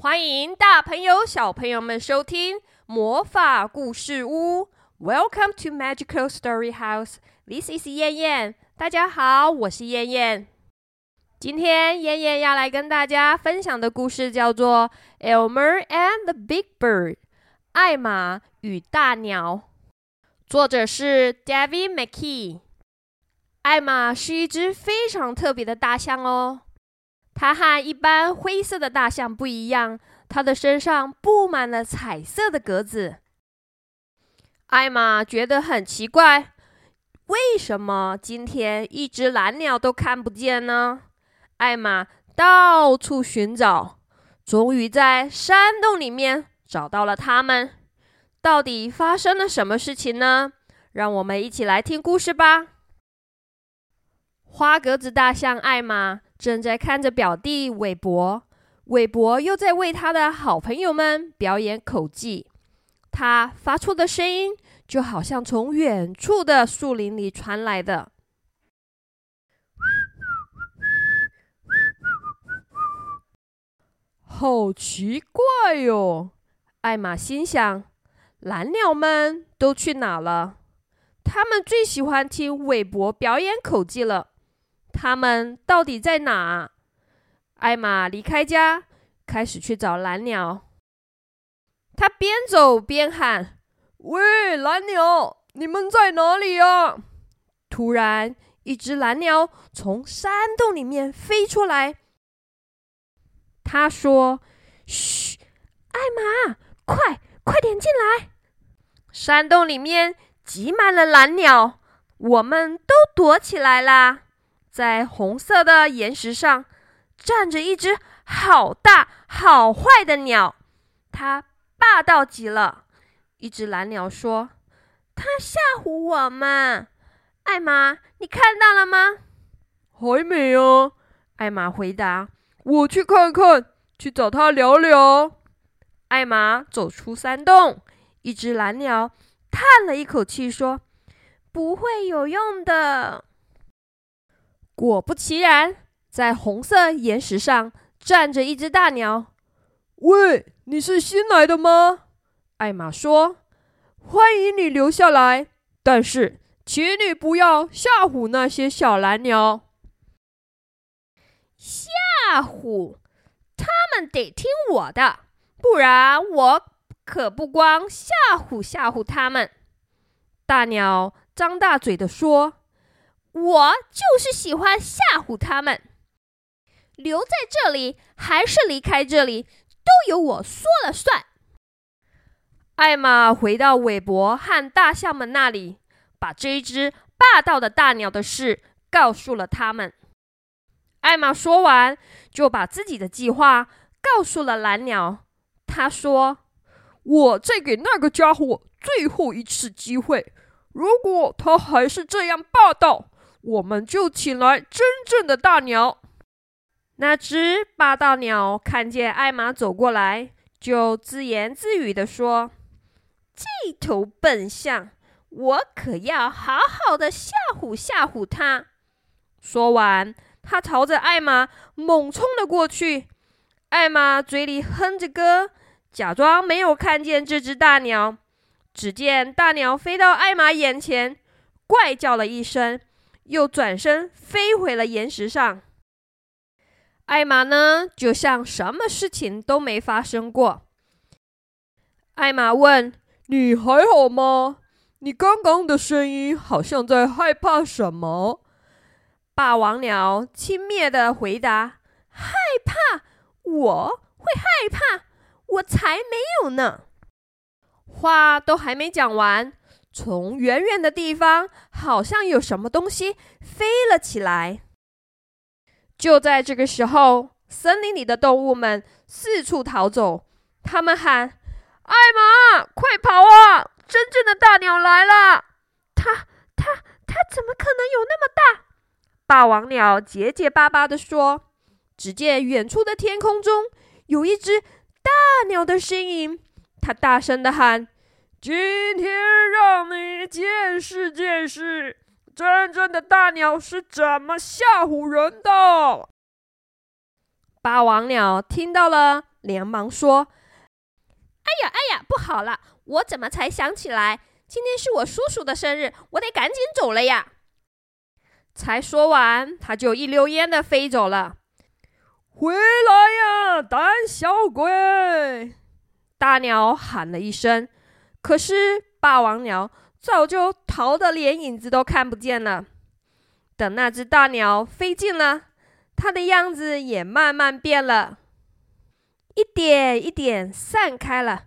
欢迎大朋友、小朋友们收听魔法故事屋。Welcome to Magical Story House. This is 燕燕。大家好，我是燕燕。今天燕燕要来跟大家分享的故事叫做《Elmer and the Big Bird》（艾玛与大鸟）。作者是 David McKee。艾玛是一只非常特别的大象哦。它和一般灰色的大象不一样，它的身上布满了彩色的格子。艾玛觉得很奇怪，为什么今天一只蓝鸟都看不见呢？艾玛到处寻找，终于在山洞里面找到了它们。到底发生了什么事情呢？让我们一起来听故事吧。花格子大象艾玛。正在看着表弟韦伯，韦伯又在为他的好朋友们表演口技。他发出的声音就好像从远处的树林里传来的，好奇怪哟！艾玛心想：蓝鸟们都去哪了？他们最喜欢听韦伯表演口技了。他们到底在哪？艾玛离开家，开始去找蓝鸟。他边走边喊：“喂，蓝鸟，你们在哪里呀？”突然，一只蓝鸟从山洞里面飞出来。他说：“嘘，艾玛，快快点进来！山洞里面挤满了蓝鸟，我们都躲起来啦。”在红色的岩石上站着一只好大好坏的鸟，它霸道极了。一只蓝鸟说：“它吓唬我们。”艾玛，你看到了吗？还没啊。艾玛回答：“我去看看，去找他聊聊。”艾玛走出山洞，一只蓝鸟叹了一口气说：“不会有用的。”果不其然，在红色岩石上站着一只大鸟。喂，你是新来的吗？艾玛说：“欢迎你留下来，但是请你不要吓唬那些小蓝鸟。”吓唬？他们得听我的，不然我可不光吓唬吓唬他们。大鸟张大嘴的说。我就是喜欢吓唬他们，留在这里还是离开这里，都由我说了算。艾玛回到韦伯和大象们那里，把这一只霸道的大鸟的事告诉了他们。艾玛说完，就把自己的计划告诉了蓝鸟。他说：“我再给那个家伙最后一次机会，如果他还是这样霸道。”我们就请来真正的大鸟。那只霸道鸟看见艾玛走过来，就自言自语地说：“这头笨象，我可要好好的吓唬吓唬它。”说完，他朝着艾玛猛冲了过去。艾玛嘴里哼着歌，假装没有看见这只大鸟。只见大鸟飞到艾玛眼前，怪叫了一声。又转身飞回了岩石上。艾玛呢，就像什么事情都没发生过。艾玛问：“你还好吗？你刚刚的声音好像在害怕什么？”霸王鸟轻蔑的回答：“害怕？我会害怕？我才没有呢！”话都还没讲完。从远远的地方，好像有什么东西飞了起来。就在这个时候，森林里的动物们四处逃走。他们喊：“艾玛，快跑啊！真正的大鸟来了！”它、它、它怎么可能有那么大？霸王鸟结结巴巴地说。只见远处的天空中有一只大鸟的身影，它大声地喊。今天让你见识见识，真正的大鸟是怎么吓唬人的。霸王鸟听到了连忙说：“哎呀，哎呀，不好了！我怎么才想起来，今天是我叔叔的生日，我得赶紧走了呀！”才说完，他就一溜烟的飞走了。回来呀，胆小鬼！大鸟喊了一声，可是霸王鸟早就逃得连影子都看不见了。等那只大鸟飞近了，它的样子也慢慢变了，一点一点散开了。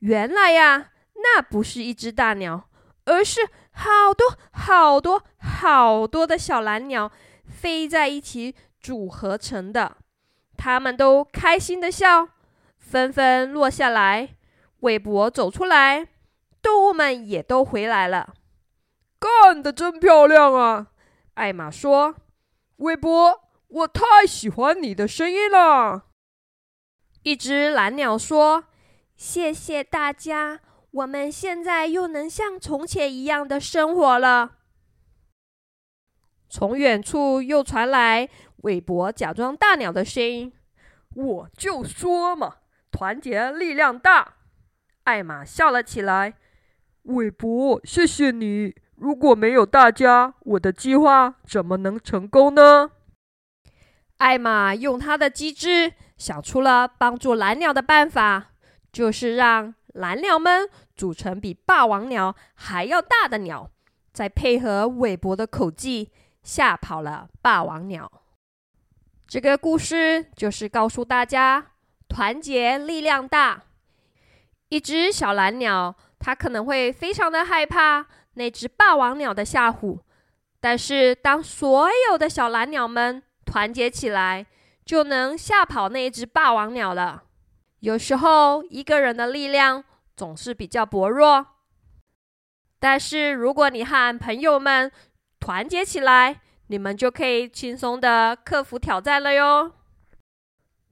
原来呀，那不是一只大鸟，而是好多好多好多的小蓝鸟飞在一起组合成的。它们都开心的笑。纷纷落下来，韦伯走出来，动物们也都回来了。干得真漂亮啊！艾玛说：“韦伯，我太喜欢你的声音了。”一只蓝鸟说：“谢谢大家，我们现在又能像从前一样的生活了。”从远处又传来韦伯假装大鸟的声音：“我就说嘛。”团结力量大，艾玛笑了起来。韦伯，谢谢你。如果没有大家，我的计划怎么能成功呢？艾玛用她的机智想出了帮助蓝鸟的办法，就是让蓝鸟们组成比霸王鸟还要大的鸟，再配合韦伯的口技，吓跑了霸王鸟。这个故事就是告诉大家。团结力量大。一只小蓝鸟，它可能会非常的害怕那只霸王鸟的吓唬，但是当所有的小蓝鸟们团结起来，就能吓跑那只霸王鸟了。有时候一个人的力量总是比较薄弱，但是如果你和朋友们团结起来，你们就可以轻松的克服挑战了哟。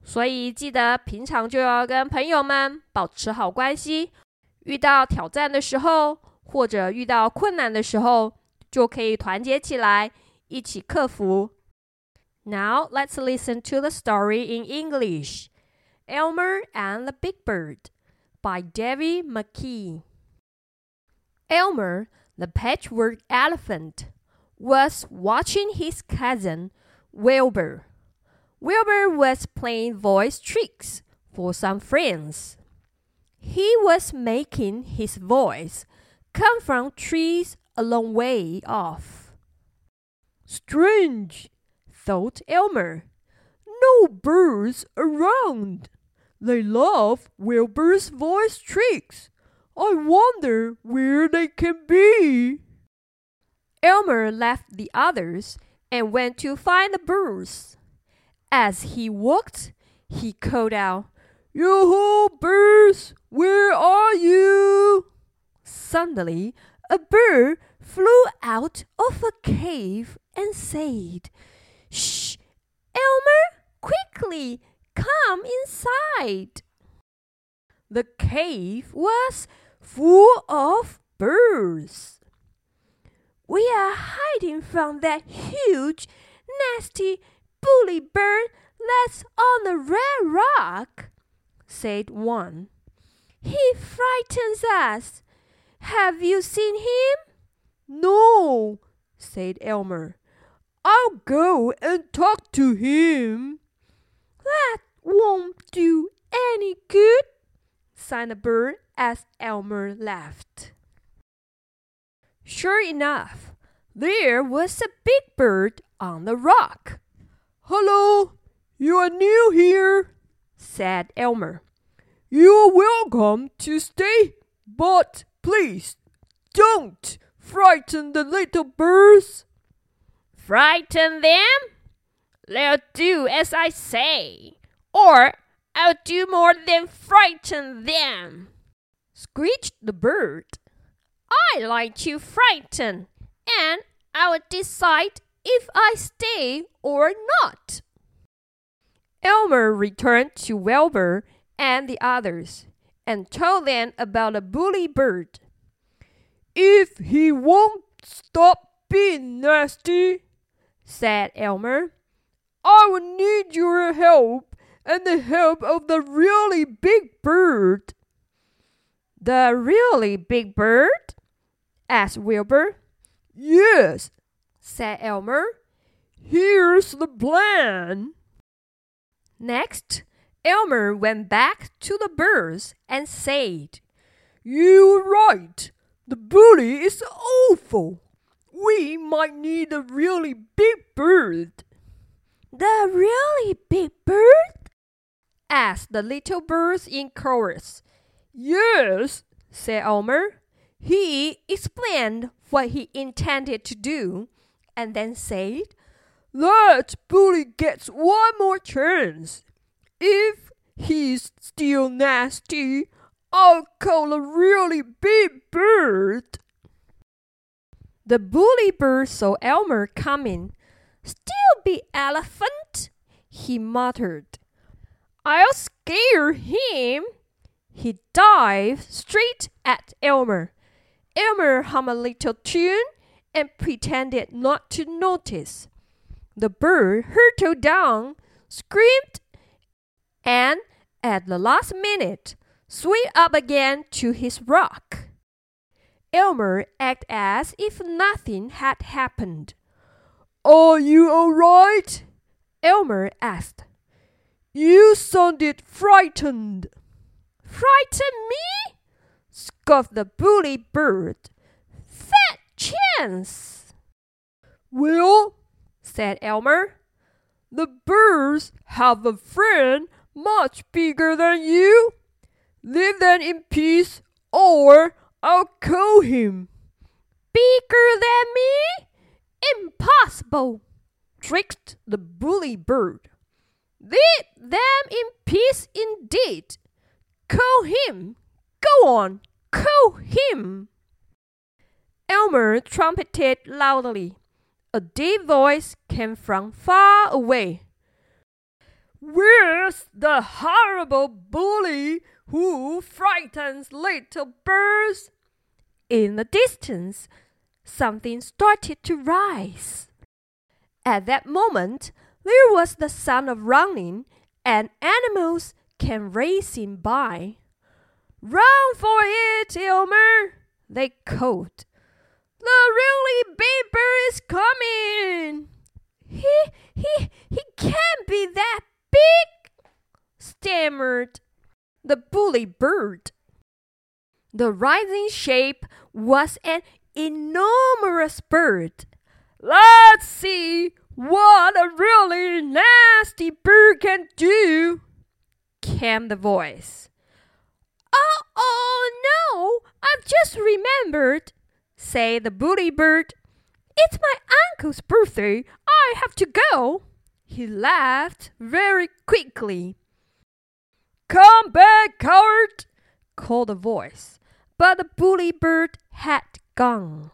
所以记得平常就要跟朋友们保持好关系，遇到挑战的时候或者遇到困难的时候，就可以团结起来一起克服。Now let's listen to the story in English. Elmer and the Big Bird by David McKee. Elmer, the patchwork elephant, was watching his cousin Wilbur Wilbur was playing voice tricks for some friends. He was making his voice come from trees a long way off. Strange, thought Elmer. No birds around. They love Wilbur's voice tricks. I wonder where they can be. Elmer left the others and went to find the birds. As he walked, he called out, Yoo-hoo, birds, where are you? Suddenly, a bird flew out of a cave and said, Shh, Elmer, quickly, come inside. The cave was full of birds. We are hiding from that huge, nasty bully bird that's on the red rock, said one. He frightens us. Have you seen him? No, said Elmer. I'll go and talk to him. That won't do any good, sighed the bird as Elmer laughed. Sure enough, there was a big bird on the rock. Hello, you are new here, said Elmer. You're welcome to stay, but please don't frighten the little birds. Frighten them? They'll do as I say, or I'll do more than frighten them, screeched the bird. I like to frighten, and I will decide if I stay or not. Elmer returned to Wilbur and the others and told them about the bully bird. If he won't stop being nasty, said Elmer, I will need your help and the help of the really big bird. The really big bird? asked Wilbur. Yes, said Elmer. Here's the plan. Next, Elmer went back to the birds and said, You're right. The bully is awful. We might need a really big bird. The really big bird? asked the little birds in chorus. Yes, said Elmer. He explained what he intended to do and then said, That bully gets one more chance. If he's still nasty, I'll call a really big bird. The bully bird saw Elmer coming. Still be elephant, he muttered. I'll scare him. He dived straight at Elmer. Elmer hummed a little tune and pretended not to notice. The bird hurtled down, screamed, and at the last minute swam up again to his rock. Elmer acted as if nothing had happened. Are you all right? Elmer asked. You sounded frightened. Frighten me? scoffed the bully bird. Fat chance! Well, said Elmer, the birds have a friend much bigger than you. Leave them in peace, or I'll kill him. Bigger than me? Impossible! shrieked the bully bird. Leave them in peace indeed. Kill him! Go on, kill him! Elmer trumpeted loudly. A deep voice came from far away. Where's the horrible bully who frightens little birds? In the distance, something started to rise. At that moment, there was the sound of running, and animals came racing by. Run for it, Elmer! They called. The really big bird is coming! He, he, he can't be that big, stammered the bully bird. The rising shape was an enormous bird. Let's see what a really nasty bird can do, came the voice. Oh, oh no, I've just remembered, said the bully bird. It's my uncle's birthday. I have to go. He laughed very quickly. Come back, coward! called a voice, but the bully bird had gone.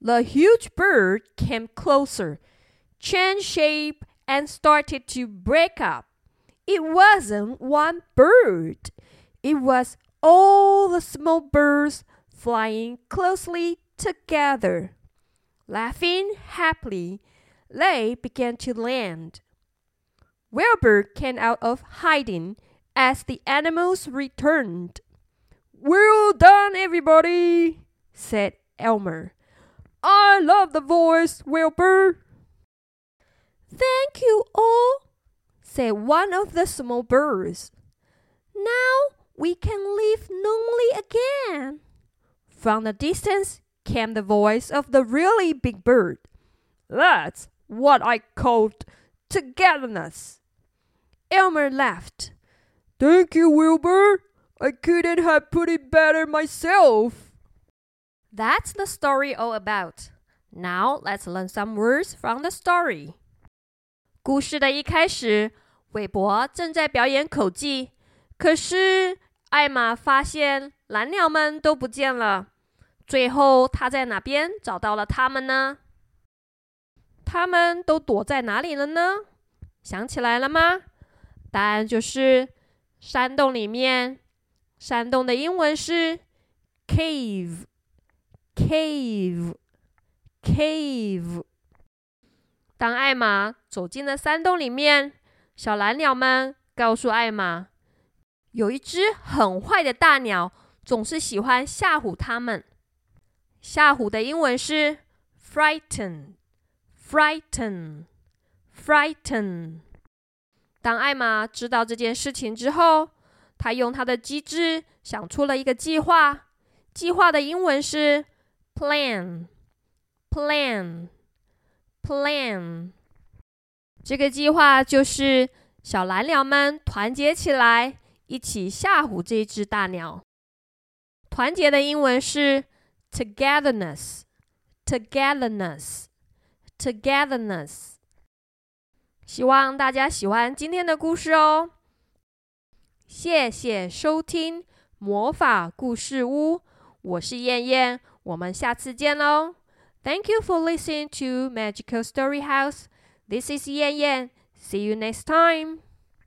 The huge bird came closer, changed shape, and started to break up. It wasn't one bird. It was all the small birds flying closely together. Laughing happily, they began to land. Wilbur came out of hiding as the animals returned. Well done, everybody, said Elmer. I love the voice, Wilbur. Thank you all, said one of the small birds. Now we can live normally again. From the distance came the voice of the really big bird. That's what I called togetherness. Elmer laughed. Thank you, Wilbur. I couldn't have put it better myself. That's the story all about. Now let's learn some words from the story. 故事的一开始，韦伯正在表演口技，可是艾玛发现蓝鸟们都不见了。最后，他在哪边找到了他们呢？ 他们都躲在哪里了呢？想起来了吗？答案就是山洞里面。山洞的英文是 cave，cave，cave。当艾玛走进了山洞里面，小蓝鸟们告诉艾玛，有一只很坏的大鸟，总是喜欢吓唬他们。吓唬的英文是 Frighten frighten，frighten。当艾玛知道这件事情之后，她用她的机智想出了一个计划。计划的英文是 plan，plan，plan。这个计划就是小蓝鸟们团结起来，一起吓唬这只大鸟。团结的英文是 togetherness, togetherness togetherness，togetherness，togetherness。希望大家喜欢今天的故事哦！谢谢收听魔法故事屋，我是燕燕，我们下次见喽！Thank you for listening to Magical Story House. This is Yan Yan. See you next time.